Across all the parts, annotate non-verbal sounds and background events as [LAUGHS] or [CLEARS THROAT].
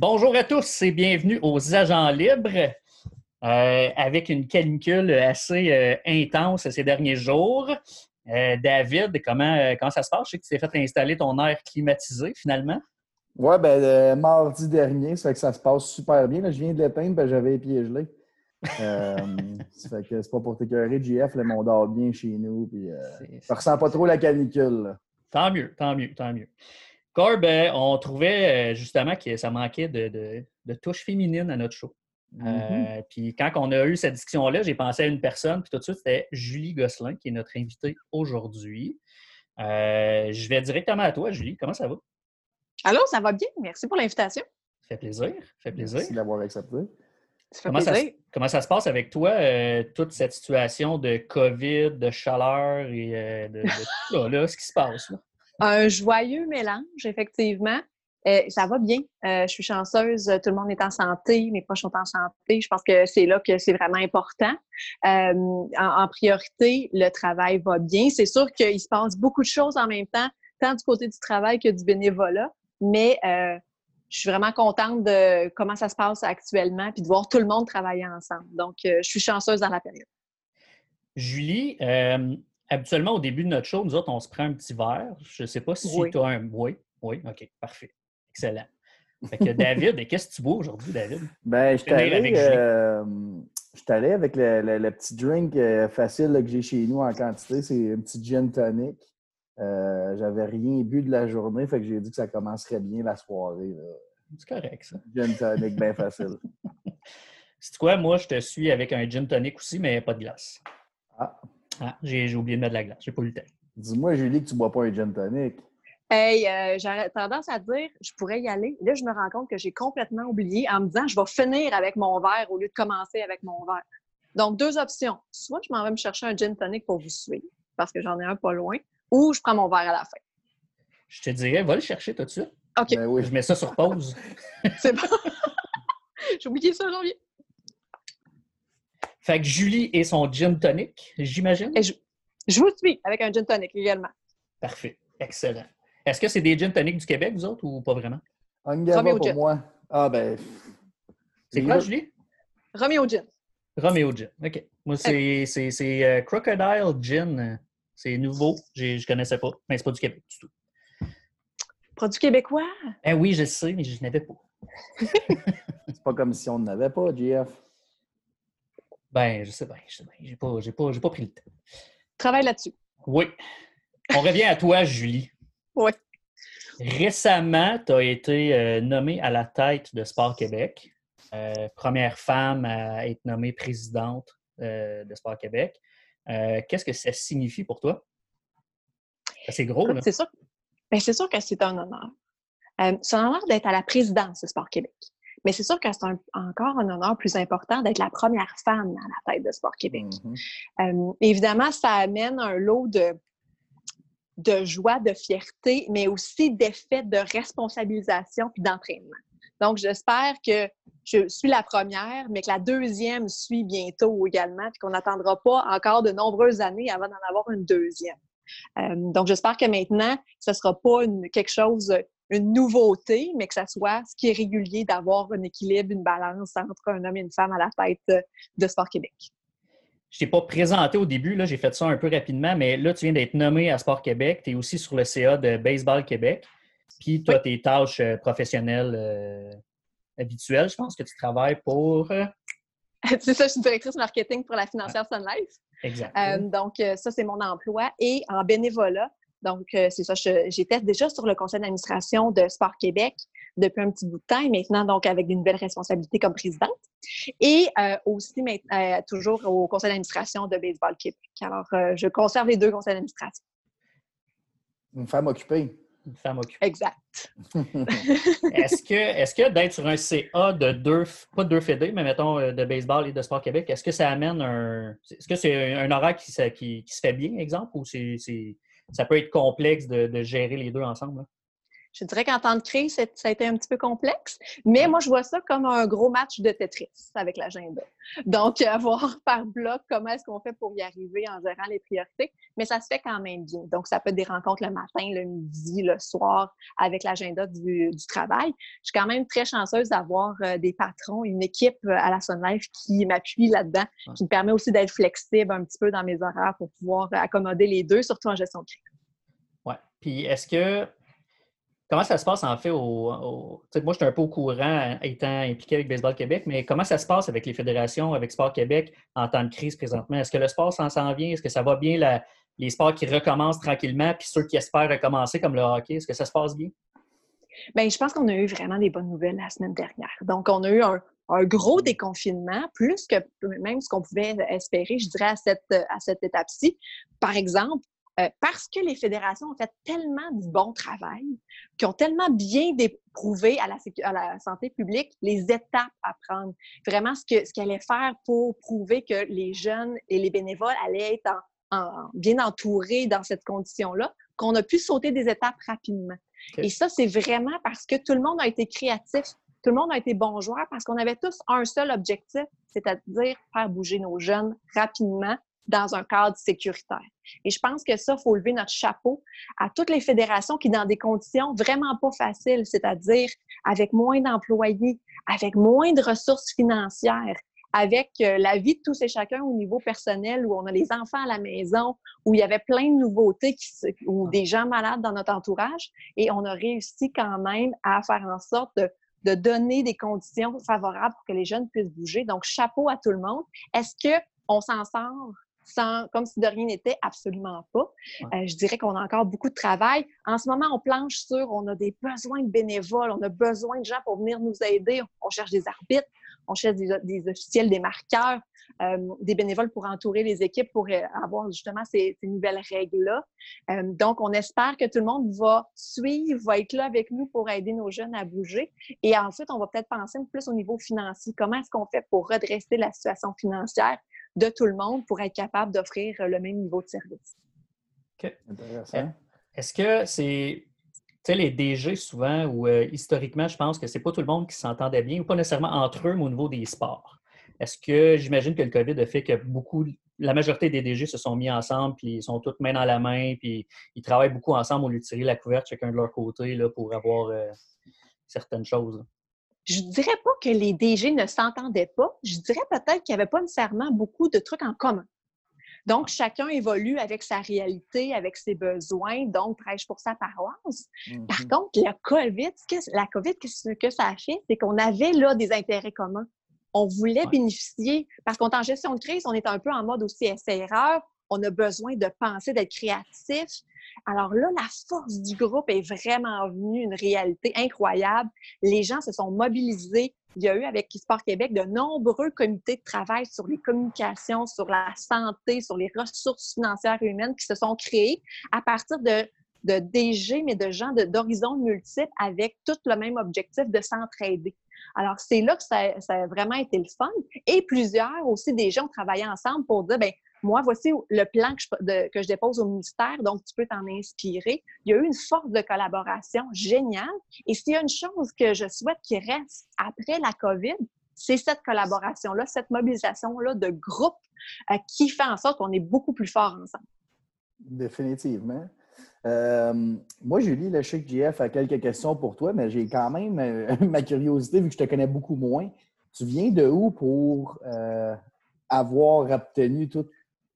Bonjour à tous et bienvenue aux Agents Libres. Euh, avec une canicule assez euh, intense ces derniers jours. Euh, David, comment, comment ça se passe? Je sais que tu t'es fait installer ton air climatisé finalement. Oui, ben, mardi dernier, ça fait que ça se passe super bien. je viens de l'éteindre, ben, j'avais les pieds gelés. [LAUGHS] ça fait que c'est pas pour t'écœurer, JF, le monde dort bien chez nous. Puis, ça ressent pas trop la canicule. Tant mieux, tant mieux, tant mieux. Corb, on trouvait justement que ça manquait de, de, de touche féminine à notre show. Mm-hmm. Euh, puis quand on a eu cette discussion-là, j'ai pensé à une personne, puis tout de suite, c'était Julie Gosselin, qui est notre invitée aujourd'hui. Euh, je vais directement à toi, Julie. Comment ça va? Allô, ça va bien? Merci pour l'invitation. Ça fait plaisir. Ça fait plaisir. Merci d'avoir accepté. Ça fait comment, plaisir. Ça, comment ça se passe avec toi, euh, toute cette situation de COVID, de chaleur et de, tout ça, là, ce qui se passe? Là? Un joyeux mélange, effectivement. Euh, ça va bien. Euh, je suis chanceuse. Tout le monde est en santé. Mes proches sont en santé. Je pense que c'est là que c'est vraiment important. Euh, en, priorité, le travail va bien. C'est sûr qu'il se passe beaucoup de choses en même temps, tant du côté du travail que du bénévolat. Mais je suis vraiment contente de comment ça se passe actuellement puis de voir tout le monde travailler ensemble. Donc, je suis chanceuse dans la période. Julie, habituellement, au début de notre show, nous autres, on se prend un petit verre. Je ne sais pas si tu as un. Oui, oui, OK, parfait. Excellent. Fait que David, [LAUGHS] qu'est-ce que tu bois aujourd'hui, David? Ben, je suis allé, euh, allé, avec le, petit drink euh, facile que j'ai chez nous en quantité. C'est un petit gin tonic. Euh, J'avais rien bu de la journée, fait que j'ai dit que ça commencerait bien la soirée. C'est correct, ça. Gin tonic bien facile. [LAUGHS] C'est quoi, moi, je te suis avec un gin tonic aussi, mais pas de glace. Ah. ah j'ai oublié de mettre de la glace. J'ai pas eu le temps. Dis-moi, Julie, que tu bois pas un gin tonic. Hey, euh, j'aurais tendance à dire, je pourrais y aller. Là, je me rends compte que j'ai complètement oublié en me disant, je vais finir avec mon verre au lieu de commencer avec mon verre. Donc, deux options. Soit je m'en vais me chercher un gin tonic pour vous suivre, parce que j'en ai un pas loin, ou je prends mon verre à la fin. Je te dirais, va le chercher tout de suite. OK. Ben oui. Je mets ça sur pause. [LAUGHS] C'est bon. [LAUGHS] j'ai oublié ça, janvier. Fait que Julie et son gin tonic, j'imagine? Je, je vous suis avec un gin tonic également. Parfait. Excellent. Est-ce que c'est des gin toniques du Québec, vous autres, ou pas vraiment? Angava pour moi. Ah, ben. C'est quoi, Julie? Romeo Gin. Romeo Gin. OK. Moi, c'est euh, Crocodile Gin. C'est nouveau. Je ne connaissais pas. Mais c'est pas du Québec du tout. Produit québécois? Eh oui, je sais, mais je n'avais pas. [LAUGHS] c'est pas comme si on n'avait pas, JF. Ben, je sais bien, je sais bien. J'ai pas, pas, pas pris le temps. Travaille là-dessus. Oui. On revient à toi, Julie. Oui. Récemment, tu as été euh, nommée à la tête de Sport Québec. Euh, première femme à être nommée présidente euh, de Sport Québec. Qu'est-ce que ça signifie pour toi? C'est gros, là. C'est sûr, ben, sûr que c'est un honneur. c'est un honneur d'être à la présidence de Sport Québec. Mais c'est sûr que c'est encore un honneur plus important d'être la première femme à la tête de Sport Québec. Mm-hmm. évidemment, ça amène un lot de, de joie, de fierté, mais aussi d'effet de responsabilisation puis d'entraînement. Donc, j'espère que je suis la première, mais que la deuxième suit bientôt également, puis qu'on n'attendra pas encore de nombreuses années avant d'en avoir une deuxième. Euh, donc, j'espère que maintenant, ce ne sera pas quelque chose, une nouveauté, mais que ça soit ce qui est régulier d'avoir un équilibre, une balance entre un homme et une femme à la tête de Sport Québec. Je t'ai pas présenté au début, là, j'ai fait ça un peu rapidement, mais là, tu viens d'être nommé à Sport Québec. Tu es aussi sur le CA de Baseball Québec. Puis tu as tes tâches euh, professionnelles euh, habituelles. Je pense que tu travailles pour. Euh, [LAUGHS] c'est ça, je suis directrice marketing pour la financière Sun Life. Exact. donc, ça, c'est mon emploi. Et en bénévolat, donc, c'est ça, j'étais déjà sur le conseil d'administration de Sport Québec depuis un petit bout de temps et maintenant, donc, avec des nouvelles responsabilités comme présidente. Et euh, aussi, euh, toujours au conseil d'administration de Baseball Québec. Alors, euh, je conserve les deux conseils d'administration. Une femme occupée. Une femme occupée. Exact. [LAUGHS] est-ce que, est que d'être sur un CA de deux, pas de deux fédés, mais mettons de baseball et de sport Québec, est-ce que ça amène un. Est-ce que c'est un horaire qui, qui, se fait bien, exemple, ou c'est, ça peut être complexe de, gérer les deux ensemble? Je dirais qu'en temps de crise, ça a été un petit peu complexe, mais moi, je vois ça comme un gros match de Tetris avec l'agenda. Donc, [LAUGHS] voir par bloc comment est-ce qu'on fait pour y arriver en gérant les priorités, mais ça se fait quand même bien. Donc, ça peut être des rencontres le matin, le midi, le soir avec l'agenda du, travail. Je suis quand même très chanceuse d'avoir euh, des patrons, une équipe euh, à la Sun Life qui m'appuie là-dedans, qui me permet aussi d'être flexible un petit peu dans mes horaires pour pouvoir accommoder les deux, surtout en gestion de crise. Oui. Puis, est-ce que Comment ça se passe en fait au. moi, je suis un peu au courant étant impliqué avec Baseball Québec, mais comment ça se passe avec les fédérations, avec Sport Québec en temps de crise présentement? Est-ce que le sport s'en vient? Est-ce que ça va bien, les sports qui recommencent tranquillement, puis ceux qui espèrent recommencer comme le hockey? Est-ce que ça se passe bien? Bien, je pense qu'on a eu vraiment des bonnes nouvelles la semaine dernière. Donc, on a eu un, gros déconfinement, plus que même ce qu'on pouvait espérer, je dirais, à cette, à cette étape-ci. Par exemple, euh, parce que les fédérations ont fait tellement du bon travail, qui ont tellement bien prouvé à la, à la, santé publique les étapes à prendre, vraiment ce qu'elle ce allait faire pour prouver que les jeunes et les bénévoles allaient être bien entourés dans cette condition-là, qu'on a pu sauter des étapes rapidement. Et ça, c'est vraiment parce que tout le monde a été créatif, tout le monde a été bon joueur, parce qu'on avait tous un seul objectif, c'est-à-dire faire bouger nos jeunes rapidement dans un cadre sécuritaire. Et je pense que ça, il faut lever notre chapeau à toutes les fédérations qui, dans des conditions vraiment pas faciles, c'est-à-dire avec moins d'employés, avec moins de ressources financières, avec euh, la vie de tous et chacun au niveau personnel, où on a les enfants à la maison, où il y avait plein de nouveautés, ou des gens malades dans notre entourage, et on a réussi quand même à faire en sorte de, de donner des conditions favorables pour que les jeunes puissent bouger. Donc, chapeau à tout le monde. Est-ce qu'on s'en sort comme si de rien n'était, absolument pas. Euh, je dirais qu'on a encore beaucoup de travail. En ce moment, on planche sur, on a des besoins de bénévoles, on a besoin de gens pour venir nous aider. On cherche des arbitres, on cherche des, officiels, des marqueurs, euh, des bénévoles pour entourer les équipes pour euh, avoir justement ces, nouvelles règles-là. donc, on espère que tout le monde va suivre, va être là avec nous pour aider nos jeunes à bouger. Et ensuite, on va peut-être penser plus au niveau financier. Comment est-ce qu'on fait pour redresser la situation financière? De tout le monde pour être capable d'offrir le même niveau de service. OK. Intéressant. Est-ce que c'est. Tu sais, les DG, souvent, ou euh, historiquement, je pense que c'est pas tout le monde qui s'entendait bien, ou pas nécessairement entre eux, mais au niveau des sports. Est-ce que j'imagine que le COVID a fait que beaucoup, la majorité des DG se sont mis ensemble, puis ils sont tous main dans la main, puis ils travaillent beaucoup ensemble au lieu de tirer la couverte chacun de leur côté là, pour avoir euh, certaines choses? Je dirais pas que les DG ne s'entendaient pas. Je dirais peut-être qu'il n'y avait pas nécessairement beaucoup de trucs en commun. Donc, chacun évolue avec sa réalité, avec ses besoins, donc prêche pour sa paroisse. Par mm-hmm. contre, la COVID, la COVID, ce que ça a fait, c'est qu'on avait là des intérêts communs. On voulait bénéficier, parce qu'on est en gestion de crise, on est un peu en mode aussi essai-erreur. On a besoin de penser, d'être créatif. Alors là, la force du groupe est vraiment venue, une réalité incroyable. Les gens se sont mobilisés. Il y a eu avec Sport Québec de nombreux comités de travail sur les communications, sur la santé, sur les ressources financières et humaines qui se sont créés à partir de, de DG, mais de gens d'horizons multiples avec tout le même objectif de s'entraider. Alors, c'est là que ça, ça, a vraiment été le fun. Et plusieurs aussi des gens ont travaillé ensemble pour dire, ben moi, voici le plan que je, que je, dépose au ministère, donc tu peux t'en inspirer. Il y a eu une force de collaboration géniale. Et s'il y a une chose que je souhaite qui reste après la COVID, c'est cette collaboration-là, cette mobilisation-là de groupe euh, qui fait en sorte qu'on est beaucoup plus fort ensemble. Définitivement. Euh, moi, Julie, le chèque GF a quelques questions pour toi, mais j'ai quand même euh, [LAUGHS] ma curiosité, vu que je te connais beaucoup moins. Tu viens de où pour avoir obtenu tout,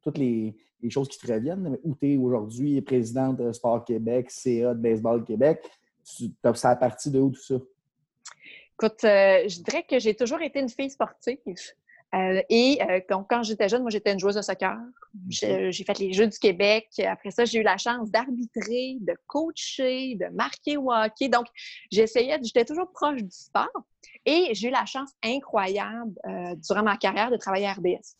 toutes les, choses qui te reviennent, où tu es aujourd'hui présidente de Sport Québec, CA de Baseball Québec. Ça a parti de où tout ça? Écoute, euh, je dirais que j'ai toujours été une fille sportive. Euh, et euh, quand j'étais jeune, moi, j'étais une joueuse de soccer. J'ai fait les Jeux du Québec. Après ça, j'ai eu la chance d'arbitrer, de coacher, de marquer au hockey. Donc, j'essayais, j'étais toujours proche du sport. Et j'ai eu la chance incroyable durant ma carrière de travailler à RDS.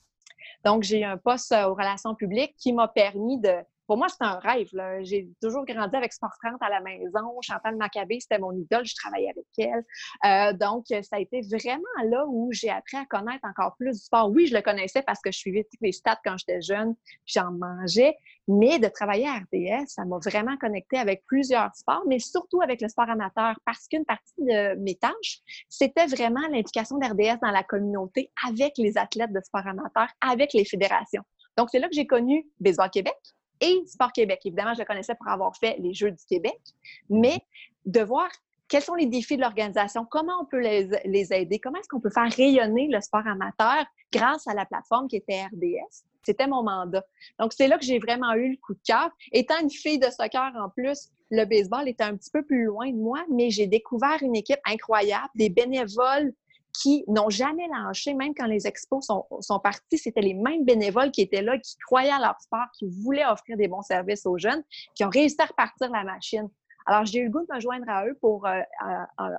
Donc, j'ai un poste euh, aux relations publiques qui m'a permis de, pour moi, c'est un rêve. J'ai toujours grandi avec Sport 30 à la maison. Chantal Maccabé, c'était mon idole. Je travaillais avec elle. Euh, donc, ça a été vraiment là où j'ai appris à connaître encore plus du sport. Oui, je le connaissais parce que je suivais tous les stats quand j'étais jeune, j'en mangeais. Mais de travailler à RDS, ça m'a vraiment connecté avec plusieurs sports, mais surtout avec le sport amateur parce qu'une partie de mes tâches, c'était vraiment l'implication d'RDS dans la communauté avec les athlètes de sport amateur, avec les fédérations. Donc, c'est là que j'ai connu Baseball Québec, et Sport Québec. Évidemment, je le connaissais pour avoir fait les Jeux du Québec, mais de voir quels sont les défis de l'organisation, comment on peut les, aider, comment est-ce qu'on peut faire rayonner le sport amateur grâce à la plateforme qui était RDS. C'était mon mandat. Donc, c'est là que j'ai vraiment eu le coup de cœur. Étant une fille de soccer en plus, le baseball était un petit peu plus loin de moi, mais j'ai découvert une équipe incroyable, des bénévoles qui n'ont jamais lâché, même quand les expos sont, partis, c'était les mêmes bénévoles qui étaient là, qui croyaient à leur sport, qui voulaient offrir des bons services aux jeunes, qui ont réussi à repartir la machine. Alors, j'ai eu le goût de me joindre à eux pour, euh,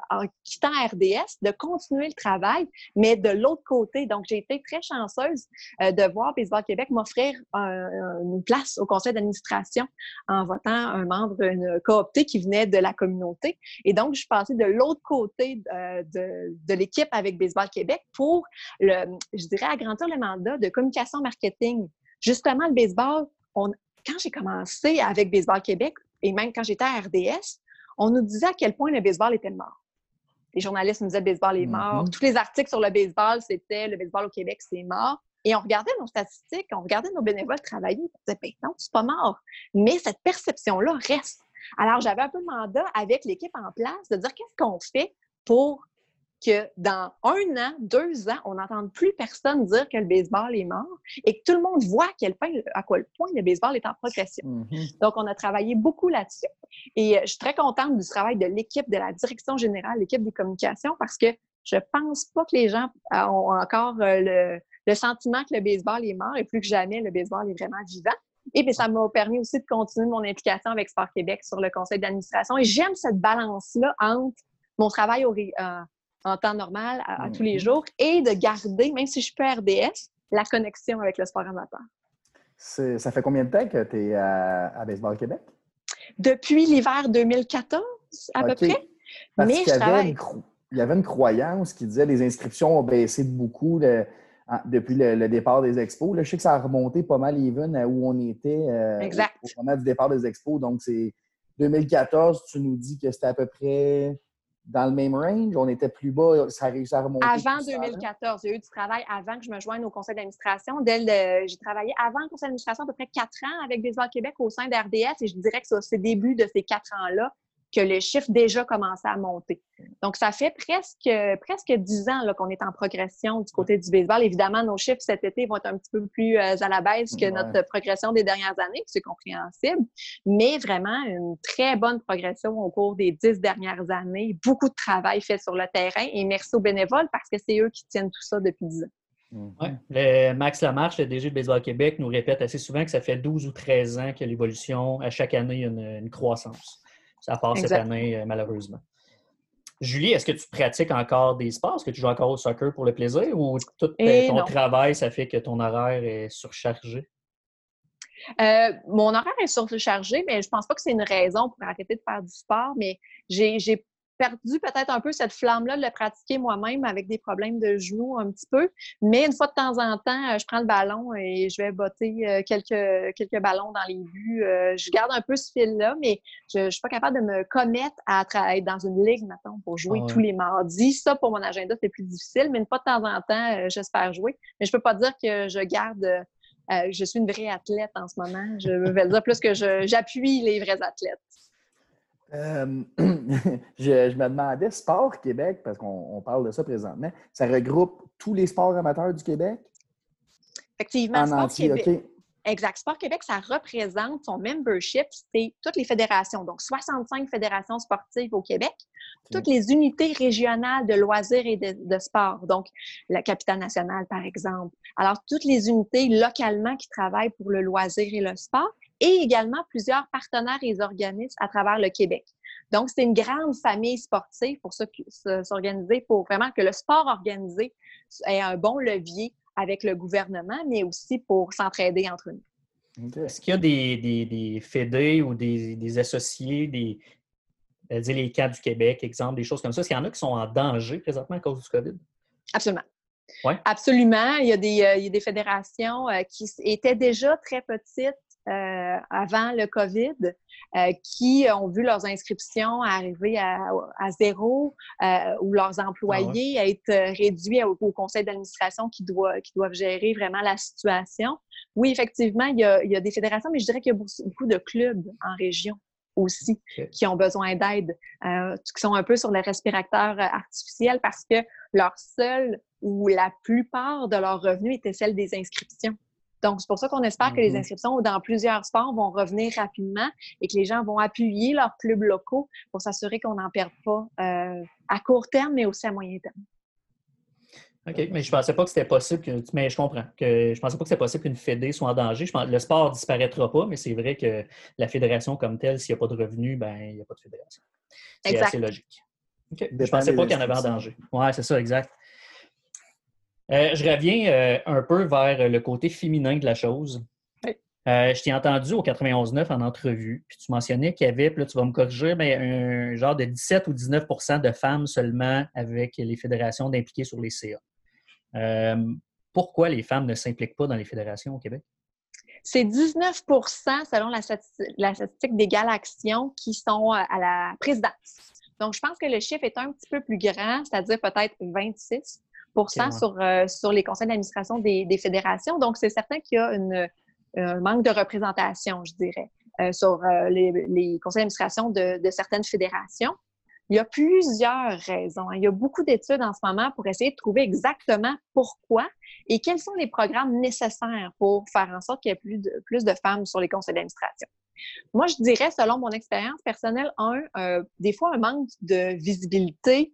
en quittant RDS, de continuer le travail, mais de l'autre côté. Donc, j'ai été très chanceuse euh, de voir Baseball Québec m'offrir une place au conseil d'administration en votant un membre, une coopté qui venait de la communauté. Et donc, je suis passée de l'autre côté euh, de, de l'équipe avec Baseball Québec pour, le, je dirais, agrandir le mandat de communication marketing. Justement, le baseball, on, quand j'ai commencé avec Baseball Québec, et même quand j'étais à RDS, on nous disait à quel point le baseball était mort. Les journalistes nous disaient le baseball est mort. Mm-hmm. Tous les articles sur le baseball, c'était le baseball au Québec, c'est mort. Et on regardait nos statistiques, on regardait nos bénévoles travailler, on disait, ben non, c'est pas mort. Mais cette perception-là reste. Alors, j'avais un peu le mandat avec l'équipe en place de dire qu'est-ce qu'on fait pour que dans un an, deux ans, on n'entende plus personne dire que le baseball est mort et que tout le monde voit à quel point, à quel point le baseball est en progression. Mm-hmm. Donc, on a travaillé beaucoup là-dessus. Et euh, je suis très contente du travail de l'équipe de la direction générale, l'équipe des communications, parce que je pense pas que les gens euh, ont encore euh, le, sentiment que le baseball est mort et plus que jamais, le baseball est vraiment vivant. Et puis, ça m'a permis aussi de continuer mon implication avec Sport Québec sur le conseil d'administration. Et j'aime cette balance-là entre mon travail au, en temps normal, à, tous les mm-hmm. jours, et de garder, même si je peux RDS, la connexion avec le sport amateur. Ça fait combien de temps que tu es à, Baseball Québec? Depuis l'hiver 2014, à peu près. Mais je travaille... il y avait une croyance qui disait que les inscriptions ont baissé beaucoup depuis le, départ des expos. Là, je sais que ça a remonté pas mal even à où on était euh, exact. au moment du départ des expos. Donc, c'est 2014, tu nous dis que c'était à peu près dans le même range? On était plus bas, ça a réussi à remonter. Avant 2014, il y a eu du travail avant que je me joigne au conseil d'administration. J'ai travaillé avant le conseil d'administration à peu près quatre ans avec Baseball Québec au sein d'RDS et je dirais que c'est au début de ces quatre ans-là que les chiffres déjà commençaient à monter. Donc, ça fait presque presque dix ans qu'on est en progression du côté du baseball. Évidemment, nos chiffres cet été vont être un petit peu plus euh, à la baisse que notre progression des dernières années, c'est compréhensible, mais vraiment une très bonne progression au cours des dix dernières années. Beaucoup de travail fait sur le terrain et merci aux bénévoles parce que c'est eux qui tiennent tout ça depuis dix ans. Ouais. Max Lamarche, le DG de Baseball Québec, nous répète assez souvent que ça fait 12 ou 13 ans que l'évolution, à chaque année, il y a une croissance. Ça passe cette année, euh, malheureusement. Julie, est-ce que tu pratiques encore des sports? Est-ce que tu joues encore au soccer pour le plaisir ou tout euh, ton travail, ça fait que ton horaire est surchargé? Euh, mon horaire est surchargé, mais je pense pas que c'est une raison pour arrêter de faire du sport, mais j'ai perdu peut-être un peu cette flamme-là de le pratiquer moi-même avec des problèmes de genoux un petit peu. Mais une fois de temps en temps, euh, je prends le ballon et je vais botter euh, quelques, quelques ballons dans les buts. Euh, je garde un peu ce fil-là, mais je ne suis pas capable de me commettre à être dans une ligue, maintenant pour jouer tous les mardis. Ça, pour mon agenda, c'est plus difficile, mais une fois de temps en temps, j'espère jouer. Mais je peux pas dire que je garde... je suis une vraie athlète en ce moment. Je vais dire plus que j'appuie les vrais athlètes. Euh, [CLEARS THROAT] je, me demandais, Sport Québec, parce qu'on parle de ça présentement, ça regroupe tous les sports amateurs du Québec? Effectivement, Sport Québec. Exact. Sport Québec, ça représente son membership, c'est toutes les fédérations, donc 65 fédérations sportives au Québec, toutes les unités régionales de loisirs et de, de, sport, donc la capitale nationale, par exemple. Alors, toutes les unités localement qui travaillent pour le loisir et le sport, et également plusieurs partenaires et organismes à travers le Québec. Donc, c'est une grande famille sportive pour s'organiser, pour vraiment que le sport organisé ait un bon levier avec le gouvernement, mais aussi pour s'entraider entre nous. Est-ce qu'il y a des, des, des fédés ou des, des associés, des, dire les cas du Québec, exemple, des choses comme ça? Est-ce qu'il y en a qui sont en danger présentement à cause du COVID? Absolument. Ouais. Absolument. Il y, a des, euh, il y a des fédérations euh, qui étaient déjà très petites euh, avant le COVID, qui ont vu leurs inscriptions arriver à, zéro ou leurs employés ah être réduits au, conseil d'administration qui, doit, qui doivent gérer vraiment la situation. Oui, effectivement, il y a, il y a des fédérations, mais je dirais qu'il y a beaucoup de clubs en région aussi qui ont besoin d'aide, euh, qui sont un peu sur les respirateurs euh, artificiels parce que leur seul ou la plupart de leurs revenus étaient celles des inscriptions. Donc, c'est pour ça qu'on espère que les mm-hmm. inscriptions dans plusieurs sports vont revenir rapidement et que les gens vont appuyer leurs clubs locaux pour s'assurer qu'on n'en perde pas euh, à court terme, mais aussi à moyen terme. OK, mais je pensais pas que c'était possible que. Mais je comprends. Que je pensais pas que c'était possible qu'une fédé soit en danger. Je pense, le sport ne disparaîtra pas, mais c'est vrai que la fédération comme telle, s'il n'y a pas de revenus, ben il n'y a pas de fédération. C'est assez logique. OK. Je pensais pas qu'il y en avait en danger. Oui, c'est ça, exact. Euh, je reviens euh, un peu vers le côté féminin de la chose. Euh, je t'ai entendu au 91.9 en entrevue, puis tu mentionnais qu'il y avait, puis là tu vas me corriger, mais un genre de 17 ou 19% de femmes seulement avec les fédérations d'impliquer sur les CA. Euh, pourquoi les femmes ne s'impliquent pas dans les fédérations au Québec? C'est 19% selon la, statistique d'Égal Action qui sont euh, à la présidence. Donc, je pense que le chiffre est un petit peu plus grand, c'est-à-dire peut-être 26 sur, euh, sur les conseils d'administration des, fédérations. Donc, c'est certain qu'il y a un manque de représentation, je dirais, sur les, conseils d'administration de, certaines fédérations. Il y a plusieurs raisons. Hein. Il y a beaucoup d'études en ce moment pour essayer de trouver exactement pourquoi et quels sont les programmes nécessaires pour faire en sorte qu'il y ait plus de, plus de femmes sur les conseils d'administration. Moi, je dirais, selon mon expérience personnelle, un, euh, des fois un manque de visibilité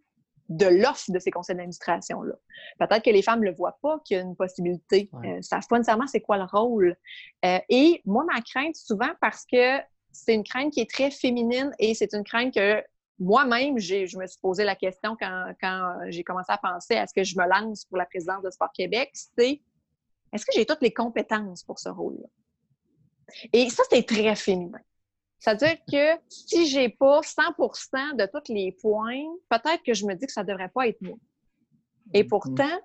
de l'offre de ces conseils d'administration-là. Peut-être que les femmes ne le voient pas, qu'il y a une possibilité. Ils ne savent pas nécessairement c'est quoi le rôle. Euh, et moi, ma crainte, souvent, parce que c'est une crainte qui est très féminine et c'est une crainte que moi-même, je me suis posé la question quand, j'ai commencé à penser à ce que je me lance pour la présidence de Sport Québec, c'est est-ce que j'ai toutes les compétences pour ce rôle-là? Et ça, c'est très féminin. C'est-à-dire que si j'ai pas 100% de tous les points, peut-être que je me dis que ça devrait pas être moi. Et mm-hmm. pourtant,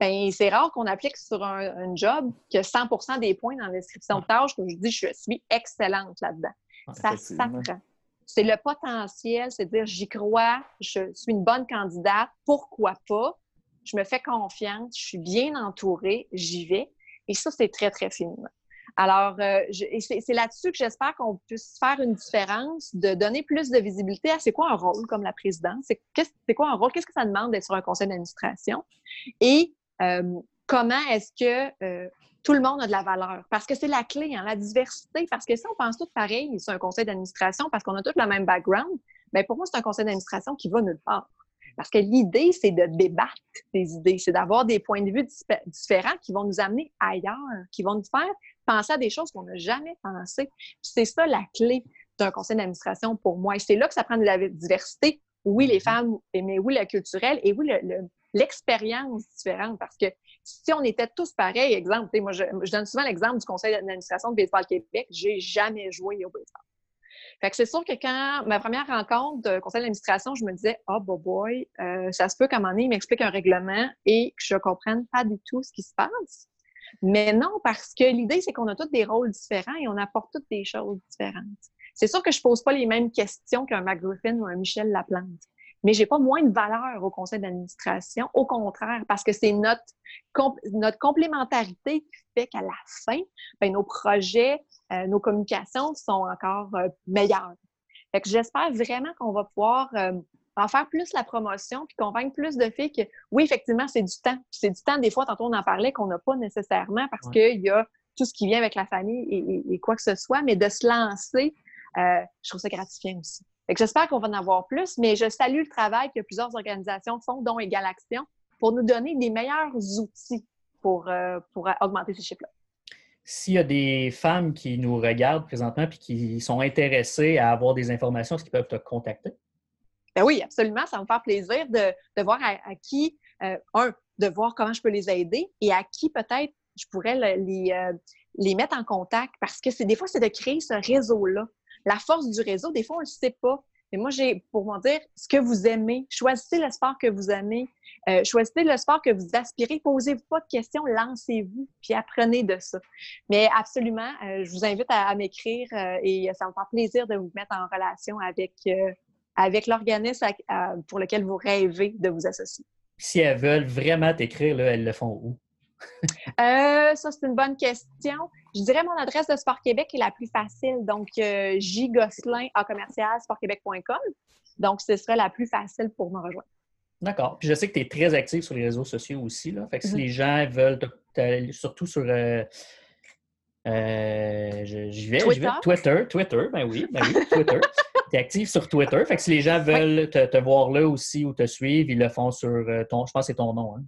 ben, c'est rare qu'on applique sur un, job que 100% des points dans la description de tâche, que je dis je suis excellente là-dedans. Ça s'apprend c'est le potentiel, c'est dire j'y crois, je suis une bonne candidate, pourquoi pas? Je me fais confiance, je suis bien entourée, j'y vais. Et ça, c'est très, très féminin. Alors, euh, c'est là-dessus que j'espère qu'on puisse faire une différence, de donner plus de visibilité à c'est quoi un rôle comme la présidente, c'est quoi un rôle, qu'est-ce que ça demande d'être sur un conseil d'administration et euh, comment est-ce que euh, tout le monde a de la valeur? Parce que c'est la clé, hein, la diversité. Parce que si on pense tous pareil c'est un conseil d'administration parce qu'on a tous le même background, bien pour moi, c'est un conseil d'administration qui va nulle part. Parce que l'idée, c'est de débattre des idées, c'est d'avoir des points de vue différents qui vont nous amener ailleurs, qui vont nous faire penser à des choses qu'on n'a jamais pensées. C'est ça la clé d'un conseil d'administration pour moi. Et c'est là que ça prend de la diversité. Oui, les mm-hmm. femmes, mais oui, le culturel et oui, l'expérience différente. Parce que si on était tous pareils, exemple, moi, je, donne souvent l'exemple du conseil d'administration de Baseball Québec, j'ai jamais joué au baseball. Fait que c'est sûr que quand ma première rencontre de conseil d'administration, je me disais, oh, boy, euh, ça se peut qu'à un moment donné, il m'explique un règlement et que je ne comprenne pas du tout ce qui se passe. Mais non, parce que l'idée, c'est qu'on a tous des rôles différents et on apporte toutes des choses différentes. C'est sûr que je ne pose pas les mêmes questions qu'un McGriffin ou un Michel Laplante mais j'ai pas moins de valeur au conseil d'administration. Au contraire, parce que c'est notre, notre complémentarité qui fait qu'à la fin, ben, nos projets, euh, nos communications sont encore euh, meilleures. Fait que j'espère vraiment qu'on va pouvoir euh, en faire plus la promotion puis convaincre plus de filles que oui, effectivement, c'est du temps. C'est du temps, des fois, tantôt on en parlait, qu'on n'a pas nécessairement parce qu'il y a tout ce qui vient avec la famille et, et, quoi que ce soit, mais de se lancer, je trouve ça gratifiant aussi j'espère qu'on va en avoir plus, mais je salue le travail que plusieurs organisations font, dont Égal Action, pour nous donner des meilleurs outils pour, euh, pour augmenter ces chiffres-là. S'il y a des femmes qui nous regardent présentement et qui sont intéressées à avoir des informations, est-ce qu'ils peuvent te contacter? Ben oui, absolument. Ça va me faire plaisir de, voir à, qui, euh, un, de voir comment je peux les aider et à qui peut-être je pourrais les, euh, les mettre en contact parce que c'est des fois, c'est de créer ce réseau-là. La force du réseau, des fois, on ne le sait pas. Mais moi, j'ai pour vous dire ce que vous aimez. Choisissez le sport que vous aimez. Euh, choisissez le sport que vous aspirez. Posez-vous pas de questions, lancez-vous, puis apprenez de ça. Mais absolument, euh, je vous invite à, m'écrire euh, et ça me fait plaisir de vous mettre en relation avec, l'organisme pour lequel vous rêvez de vous associer. Si elles veulent vraiment t'écrire, elles le font où? Ça, c'est une bonne question. Je dirais mon adresse de Sport Québec est la plus facile. Donc, euh, jgosselin à commercial sportquebec.com. Donc, ce serait la plus facile pour me rejoindre. D'accord. Puis je sais que tu es très active sur les réseaux sociaux aussi. Là. Fait que si mhm. les gens veulent, surtout sur. Euh, euh, j'y vais, Twitter? Twitter, Twitter, ben oui, ben oui, Twitter. [LAUGHS] tu es active sur Twitter. Fait que si les gens veulent te, voir là aussi ou te suivre, ils le font sur ton. Je pense que c'est ton nom. Hein?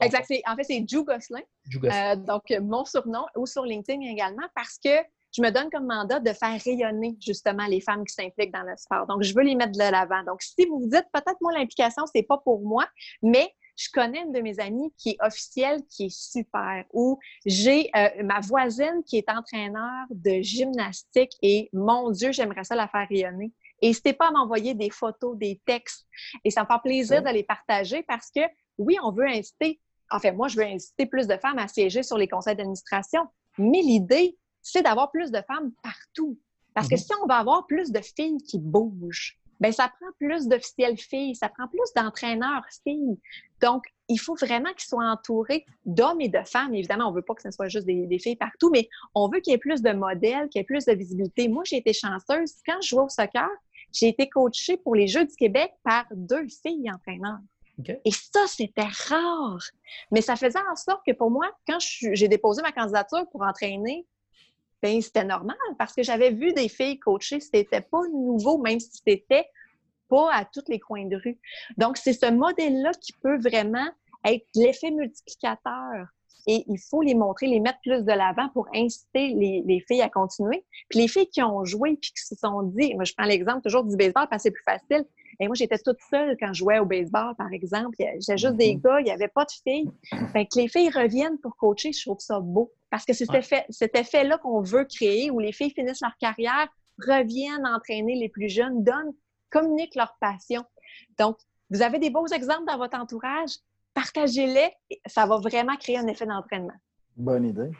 Exact. En fait, c'est Jou Gosselin. Euh, donc, mon surnom, ou sur LinkedIn également, parce que je me donne comme mandat de faire rayonner justement les femmes qui s'impliquent dans le sport. Donc, je veux les mettre de l'avant. Donc, si vous vous dites peut-être moi l'implication, c'est pas pour moi, mais je connais une de mes amies qui est officielle, qui est super, ou j'ai euh, ma voisine qui est entraîneur de gymnastique et mon Dieu, j'aimerais ça la faire rayonner. Et n'hésitez pas à m'envoyer des photos, des textes. Et ça me fait plaisir de les partager parce que oui, on veut inciter, enfin, moi, je veux inciter plus de femmes à siéger sur les conseils d'administration, mais l'idée, c'est d'avoir plus de femmes partout. Parce que mhm. si on va avoir plus de filles qui bougent, ben ça prend plus d'officiels filles, ça prend plus d'entraîneurs filles. Donc, il faut vraiment qu'ils soient entourés d'hommes et de femmes. Évidemment, on ne veut pas que ce soit juste des, des filles partout, mais on veut qu'il y ait plus de modèles, qu'il y ait plus de visibilité. Moi, j'ai été chanceuse. Quand je jouais au soccer, j'ai été coachée pour les Jeux du Québec par deux filles entraîneurs. Et ça, c'était rare. Mais ça faisait en sorte que pour moi, quand j'ai déposé ma candidature pour entraîner, ben, c'était normal parce que j'avais vu des filles coachées. C'était pas nouveau, même si c'était pas à tous les coins de rue. Donc, c'est ce modèle-là qui peut vraiment être l'effet multiplicateur. Et il faut les montrer, les mettre plus de l'avant pour inciter les, filles à continuer. Puis les filles qui ont joué puis qui se sont dit, moi je prends l'exemple toujours du baseball parce que c'est plus facile, et moi, j'étais toute seule quand je jouais au baseball, par exemple. J'étais juste des mhm. gars, il n'y avait pas de filles. Fait que les filles reviennent pour coacher, je trouve ça beau. Parce que c'est cet effet-là qu'on veut créer, où les filles finissent leur carrière, reviennent entraîner les plus jeunes, donnent, communiquent leur passion. Donc, vous avez des beaux exemples dans votre entourage, partagez-les, ça va vraiment créer un effet d'entraînement. Bonne idée.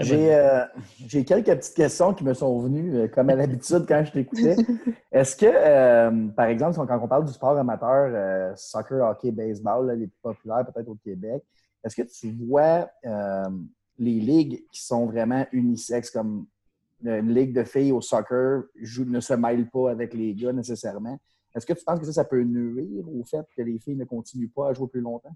Euh, j'ai quelques petites questions qui me sont venues, euh, comme à l'habitude quand je t'écoutais. [LAUGHS] Est-ce que, euh, par exemple, quand on parle du sport amateur, soccer, hockey, baseball, les plus populaires peut-être au Québec, est-ce que tu vois les ligues qui sont vraiment unisexes, comme une ligue de filles au soccer ne se mêle pas avec les gars nécessairement? Est-ce que tu penses que ça, ça peut nuire au fait que les filles ne continuent pas à jouer plus longtemps?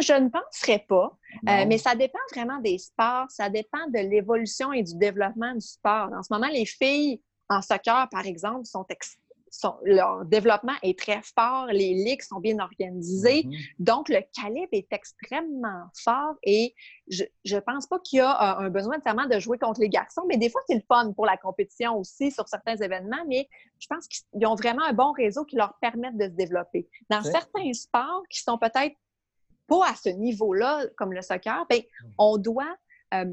Je ne penserais pas, euh, mais ça dépend vraiment des sports, ça dépend de l'évolution et du développement du sport. En ce moment, les filles en soccer, par exemple, sont, leur développement est très fort, les ligues sont bien organisées, mm-hmm. donc le calibre est extrêmement fort et je ne pense pas qu'il y a euh, un besoin nécessairement de jouer contre les garçons, mais des fois, c'est le fun pour la compétition aussi sur certains événements, mais je pense qu'ils ont vraiment un bon réseau qui leur permet de se développer. Dans certains sports qui sont peut-être pas à ce niveau-là, comme le soccer, bien, mm. on doit euh,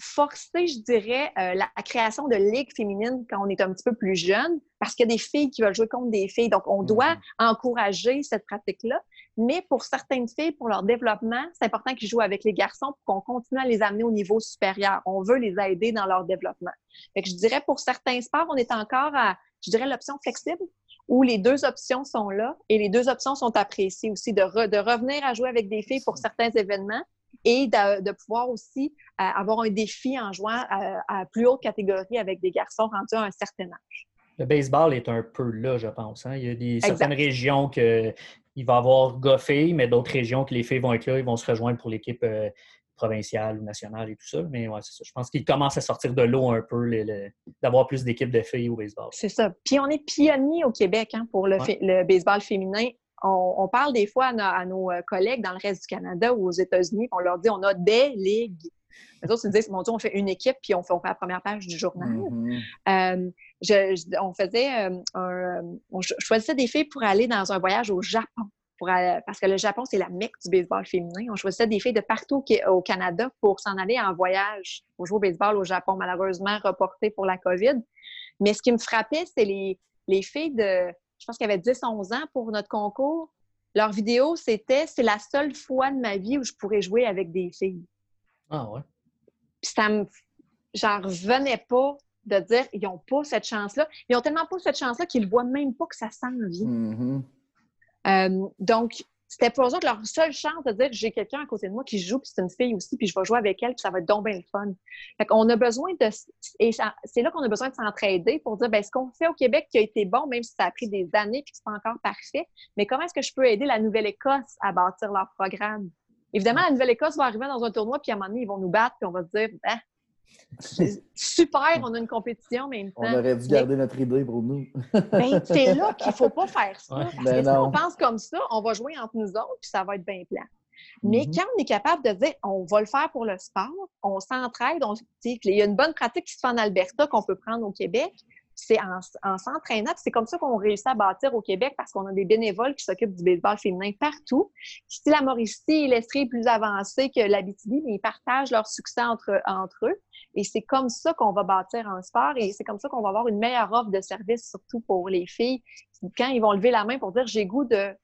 forcer, je dirais, euh, la, création de ligues féminines quand on est un petit peu plus jeune, parce qu'il y a des filles qui veulent jouer contre des filles. Donc, on doit mm-hmm. encourager cette pratique-là. Mais pour certaines filles, pour leur développement, c'est important qu'ils jouent avec les garçons pour qu'on continue à les amener au niveau supérieur. On veut les aider dans leur développement. Fait que je dirais, pour certains sports, on est encore à, je dirais, l'option flexible où les deux options sont là et les deux options sont appréciées aussi, de, revenir à jouer avec des filles pour certains événements et de, pouvoir aussi euh, avoir un défi en jouant à, plus haute catégorie avec des garçons rendus à un certain âge. Le baseball est un peu là, je pense. Hein. Il y a des, certaines régions qu'il va y avoir goffé, mais d'autres régions que les filles vont être là, ils vont se rejoindre pour l'équipe euh, provinciale ou nationale et tout ça. Mais ouais, c'est ça. Je pense qu'il commence à sortir de l'eau un peu, d'avoir plus d'équipes de filles au baseball. C'est ça. Puis on est pionniers au Québec hein, pour le, le, baseball féminin. On, parle des fois à, nos euh, collègues dans le reste du Canada ou aux États-Unis, on leur dit on a des ligues. Les autres se disent, mon Dieu, on fait une équipe puis on fait, la première page du journal. Mm-hmm. Euh, je, on faisait euh, un, on choisissait des filles pour aller dans un voyage au Japon pour, parce que le Japon, c'est la mecque du baseball féminin. On choisissait des filles de partout au Canada pour s'en aller en voyage pour jouer au baseball au Japon, malheureusement reporté pour la COVID. Mais ce qui me frappait, c'est les, les filles de, je pense qu'elles avaient 10-11 ans pour notre concours. Leur vidéo, c'était c'est la seule fois de ma vie où je pourrais jouer avec des filles. Ah ouais. Puis ça me. J'en revenais pas de dire ils n'ont pas cette chance-là. Ils ont tellement pas cette chance-là qu'ils ne voient même pas que ça s'en vient. Mm-hmm. Euh, donc, c'était pour eux leur seule chance de dire j'ai quelqu'un à côté de moi qui joue, puis c'est une fille aussi, puis je vais jouer avec elle, puis ça va être donc bien le fun. Fait qu'on a besoin de. Et c'est là qu'on a besoin de s'entraider pour dire ben, ce qu'on fait au Québec qui a été bon, même si ça a pris des années puis que c'est pas encore parfait, mais comment est-ce que je peux aider la Nouvelle-Écosse à bâtir leur programme? Évidemment, la Nouvelle-Écosse va arriver dans un tournoi, puis à un moment donné, ils vont nous battre, puis on va se dire ben, super, [LAUGHS] on a une compétition, mais On aurait dû garder notre idée pour nous. [LAUGHS] ben, c'est là qu'il ne faut pas faire ça. parce que ben si on pense comme ça, on va jouer entre nous autres, puis ça va être bien plat. Mais mm-hmm. quand on est capable de dire on va le faire pour le sport, on s'entraide, il y a une bonne pratique qui se fait en Alberta qu'on peut prendre au Québec, c'est en, s'entraînant. C'est comme ça qu'on réussit à bâtir au Québec parce qu'on a des bénévoles qui s'occupent du baseball féminin partout. Si la Mauricie et l'Estrie plus avancée que l'Abitibi, mais ils partagent leur succès entre, entre eux. Et c'est comme ça qu'on va bâtir un sport et c'est comme ça qu'on va avoir une meilleure offre de service, surtout pour les filles. Quand ils vont lever la main pour dire j'ai goût de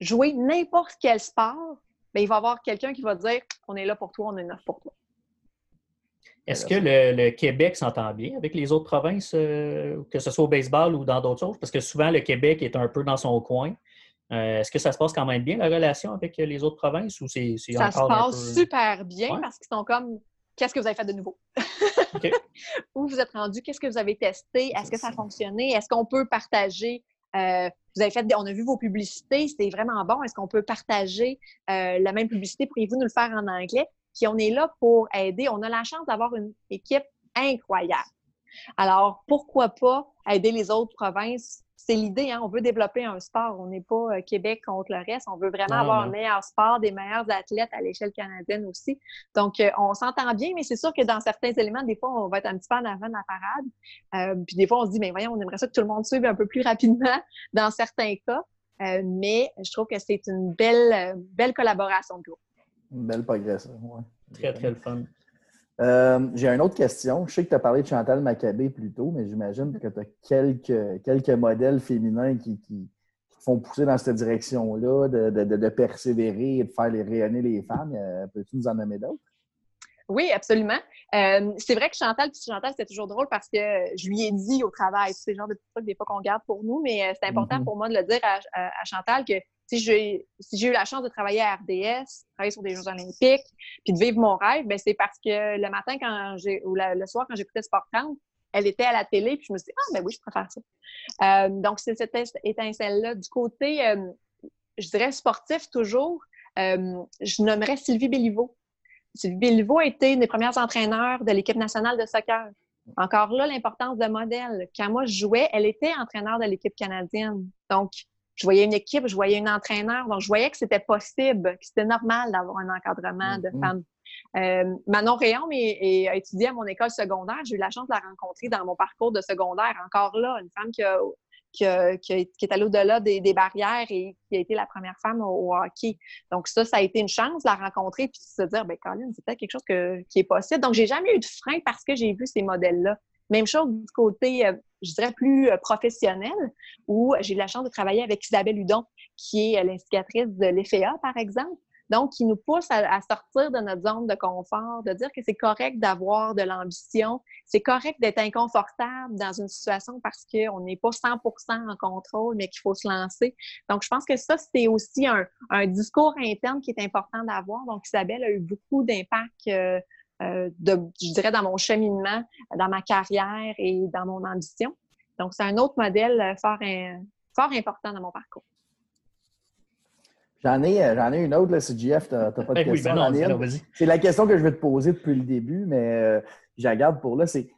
jouer n'importe quel sport, bien, il va y avoir quelqu'un qui va dire on est là pour toi, on est neuf pour toi. Est-ce que le, Québec s'entend bien avec les autres provinces, euh, que ce soit au baseball ou dans d'autres choses? Parce que souvent, le Québec est un peu dans son coin. Euh, est-ce que ça se passe quand même bien, la relation avec les autres provinces? Ou c'est, ça se passe super bien parce qu'ils sont comme qu'est-ce que vous avez fait de nouveau? [LAUGHS] Où vous êtes rendu? Qu'est-ce que vous avez testé? Est-ce que ça a fonctionné? Est-ce qu'on peut partager? Euh, vous avez fait, on a vu vos publicités, c'était vraiment bon. Est-ce qu'on peut partager la même publicité? Pourriez-vous nous le faire en anglais? Puis on est là pour aider. On a la chance d'avoir une équipe incroyable. Alors, pourquoi pas aider les autres provinces? C'est l'idée, hein? on veut développer un sport. On n'est pas euh, Québec contre le reste. On veut vraiment avoir un meilleur sport, des meilleurs athlètes à l'échelle canadienne aussi. Donc, euh, on s'entend bien, mais c'est sûr que dans certains éléments, des fois, on va être un petit peu en avant de la parade. Euh, puis des fois, on se dit, mais voyons, on aimerait ça que tout le monde suive un peu plus rapidement [LAUGHS] dans certains cas. mais je trouve que c'est une belle, belle collaboration de groupe. Une belle progression, oui. Très, très le fun. Euh, j'ai une autre question. Je sais que tu as parlé de Chantal Maccabé plus tôt, mais j'imagine que tu as quelques, quelques modèles féminins qui, qui, font pousser dans cette direction-là, de, de, de, persévérer et de faire les rayonner les femmes. Euh, peux-tu nous en nommer d'autres? Oui, absolument. Euh, c'est vrai que Chantal, puis Chantal, c'était toujours drôle parce que je lui ai dit au travail, c'est le genre de petits trucs des fois qu'on garde pour nous, mais c'est important mm-hmm. pour moi de le dire à, à Chantal que j'ai eu la chance de travailler à RDS, travailler sur des Jeux olympiques, puis de vivre mon rêve, ben c'est parce que le matin quand j'ai ou le soir quand j'écoutais Sport 30, elle était à la télé, puis je me suis dit ah ben oui, je préfère ça. Euh, donc c'est cette étincelle là du côté euh, je dirais sportif toujours, euh, je nommerais Sylvie Béliveau. Sylvie Béliveau a été une des premières entraîneurs de l'équipe nationale de soccer. Encore là, l'importance de modèle. Quand moi, je jouais, elle était entraîneur de l'équipe canadienne. Donc, je voyais une équipe, je voyais un entraîneur. Donc, je voyais que c'était possible, que c'était normal d'avoir un encadrement de mm-hmm. femmes. Euh, Manon Réon a étudié à mon école secondaire. J'ai eu la chance de la rencontrer dans mon parcours de secondaire. Encore là, une femme qui, qui, est allée au-delà des, barrières et qui a été la première femme au, hockey. Donc, ça, ça a été une chance de la rencontrer et de se dire, ben Colin, c'est peut-être quelque chose qui est possible. Donc, j'ai jamais eu de frein parce que j'ai vu ces modèles-là. Même chose du côté, euh, je dirais, plus euh, professionnel, où j'ai eu la chance de travailler avec Isabelle Hudon, qui est l'instigatrice de l'EFEA, par exemple. Donc, qui nous pousse à, sortir de notre zone de confort, de dire que c'est correct d'avoir de l'ambition, c'est correct d'être inconfortable dans une situation parce qu'on n'est pas 100 en contrôle, mais qu'il faut se lancer. Donc, je pense que ça, c'est aussi un, discours interne qui est important d'avoir. Donc, Isabelle a eu beaucoup d'impact euh, euh, de, je dirais, dans mon cheminement, dans ma carrière et dans mon ambition. Donc, c'est un autre modèle euh, fort, fort important dans mon parcours. J'en ai, euh, j'en ai une autre, là, si GF, tu n'as pas de ben question. Ben c'est la question que je vais te poser depuis le début, mais euh, je la garde pour là. C'est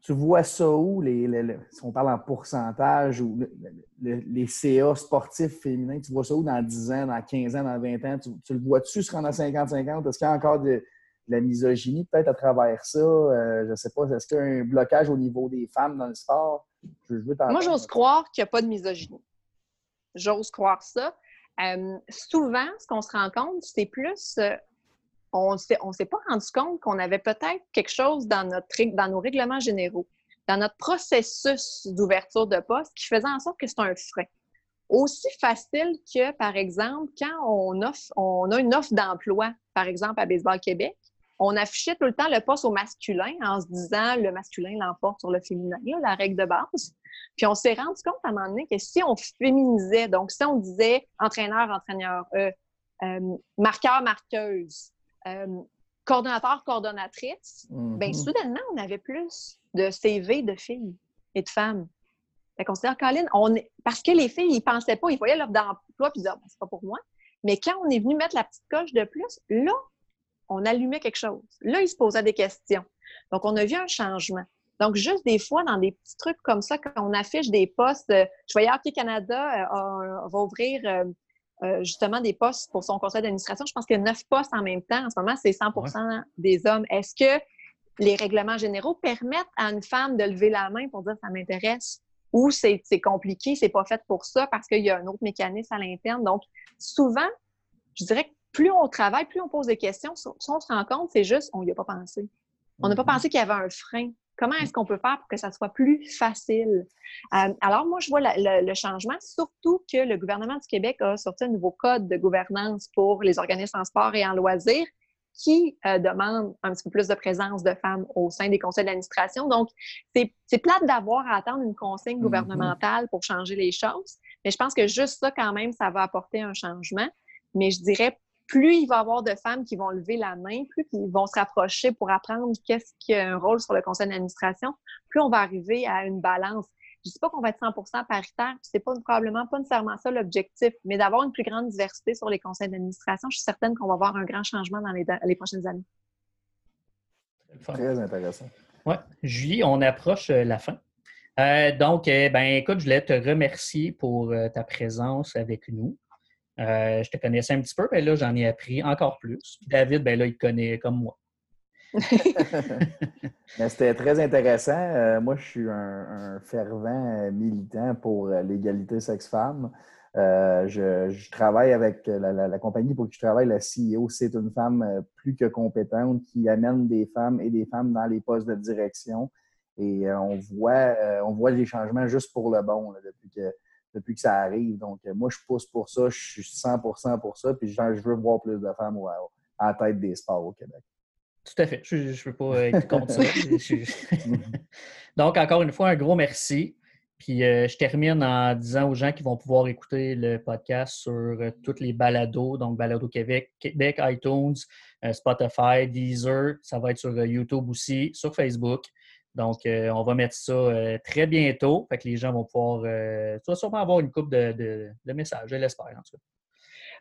tu vois ça où, les, si on parle en pourcentage, ou les CA sportifs féminins, tu vois ça où dans 10 ans, dans 15 ans, dans 20 ans? Tu, le vois-tu se rendre à 50-50? Est-ce qu'il y a encore de, la misogynie peut-être à travers ça. Euh, je ne sais pas, est-ce qu'il y a un blocage au niveau des femmes dans le sport? Moi, j'ose croire qu'il n'y a pas de misogynie. J'ose croire ça. souvent, ce qu'on se rend compte, c'est plus on ne s'est pas rendu compte qu'on avait peut-être quelque chose dans, notre, dans nos règlements généraux, dans notre processus d'ouverture de poste qui faisait en sorte que c'est un frein. Aussi facile que, par exemple, quand on, offre, on a une offre d'emploi, par exemple à Baseball Québec, on affichait tout le temps le poste au masculin en se disant le masculin l'emporte sur le féminin, la règle de base. Puis on s'est rendu compte à un moment donné que si on féminisait, donc si on disait entraîneur, entraîneur, euh, euh, marqueur, marqueuse, euh, coordonnateur, coordonnatrice, bien mm-hmm. soudainement, on avait plus de CV de filles et de femmes. Fait qu'on s'est dit, Colin, on est... parce que les filles, ils pensaient pas, ils voyaient leur d'emploi, puis ils disaient, ah, c'est pas pour moi. Mais quand on est venu mettre la petite coche de plus, là, on allumait quelque chose. Là, ils se posaient des questions. Donc, on a vu un changement. Donc, juste des fois, dans des petits trucs comme ça, quand on affiche des postes, euh, je voyais Hockey Canada euh, va ouvrir euh, justement des postes pour son conseil d'administration. Je pense qu'il y a neuf postes en même temps. En ce moment, c'est 100% des hommes. Est-ce que les règlements généraux permettent à une femme de lever la main pour dire ça m'intéresse ou c'est compliqué, c'est pas fait pour ça parce qu'il y a un autre mécanisme à l'interne? Donc, souvent, je dirais que plus on travaille, plus on pose des questions, si on se rend compte, c'est juste, on n'y a pas pensé. On n'a pas mm-hmm. pensé qu'il y avait un frein. Comment est-ce qu'on peut faire pour que ça soit plus facile? Euh, alors, moi, je vois le, changement, surtout que le gouvernement du Québec a sorti un nouveau code de gouvernance pour les organismes en sport et en loisirs qui euh, demande un petit peu plus de présence de femmes au sein des conseils d'administration. Donc, c'est plate d'avoir à attendre une consigne mm-hmm. gouvernementale pour changer les choses, mais je pense que juste ça, quand même, ça va apporter un changement. Mais je dirais plus il va y avoir de femmes qui vont lever la main, plus ils vont se rapprocher pour apprendre qu'est-ce qui a un rôle sur le conseil d'administration, plus on va arriver à une balance. Je ne dis pas qu'on va être 100% paritaire, c'est pas probablement pas nécessairement ça l'objectif, mais d'avoir une plus grande diversité sur les conseils d'administration, je suis certaine qu'on va voir un grand changement dans les, prochaines années. Très intéressant. Oui. Julie, on approche euh, la fin. Euh, donc, euh, ben, écoute, je voulais te remercier pour ta présence avec nous. Euh, je te connaissais un petit peu, mais là, j'en ai appris encore plus. David, ben là, il connaît comme moi. [LAUGHS] C'était très intéressant. Euh, moi, je suis un, fervent militant pour l'égalité sexe-femme. Euh, je, travaille avec la, compagnie pour qui je travaille, la CEO. C'est une femme plus que compétente qui amène des femmes et des femmes dans les postes de direction. Et on, voit, on voit les changements juste pour le bon depuis que depuis que ça arrive. Donc, euh, moi, je pousse pour ça. Je suis 100% pour ça. Puis, je veux voir plus de femmes à la tête des sports au Québec. Tout à fait. Je ne veux pas être contre ça. [LAUGHS] [LAUGHS] Donc, encore une fois, un gros merci. Puis euh, je termine en disant aux gens qui vont pouvoir écouter le podcast sur euh, toutes les balados, donc Balado Québec, Québec, iTunes, Spotify, Deezer, ça va être sur YouTube aussi, sur Facebook. Donc, euh, on va mettre ça euh, très bientôt. Fait que les gens vont pouvoir. Euh, tu vas sûrement avoir une coupe de, messages, je l'espère en tout cas.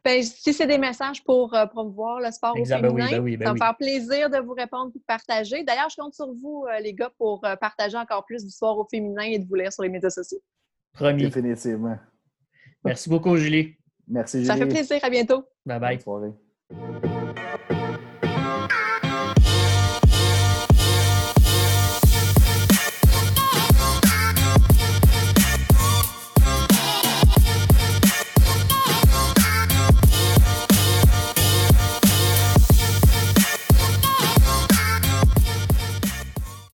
Ben, si c'est des messages pour promouvoir le sport au ben féminin, ben ben ça va me faire plaisir de vous répondre et de partager. D'ailleurs, je compte sur vous, les gars, pour partager encore plus du sport au féminin et de vous lire sur les médias sociaux. Promis. Définitivement. Merci beaucoup, Julie. Merci, Julie. Ça fait plaisir. À bientôt. Bye bye.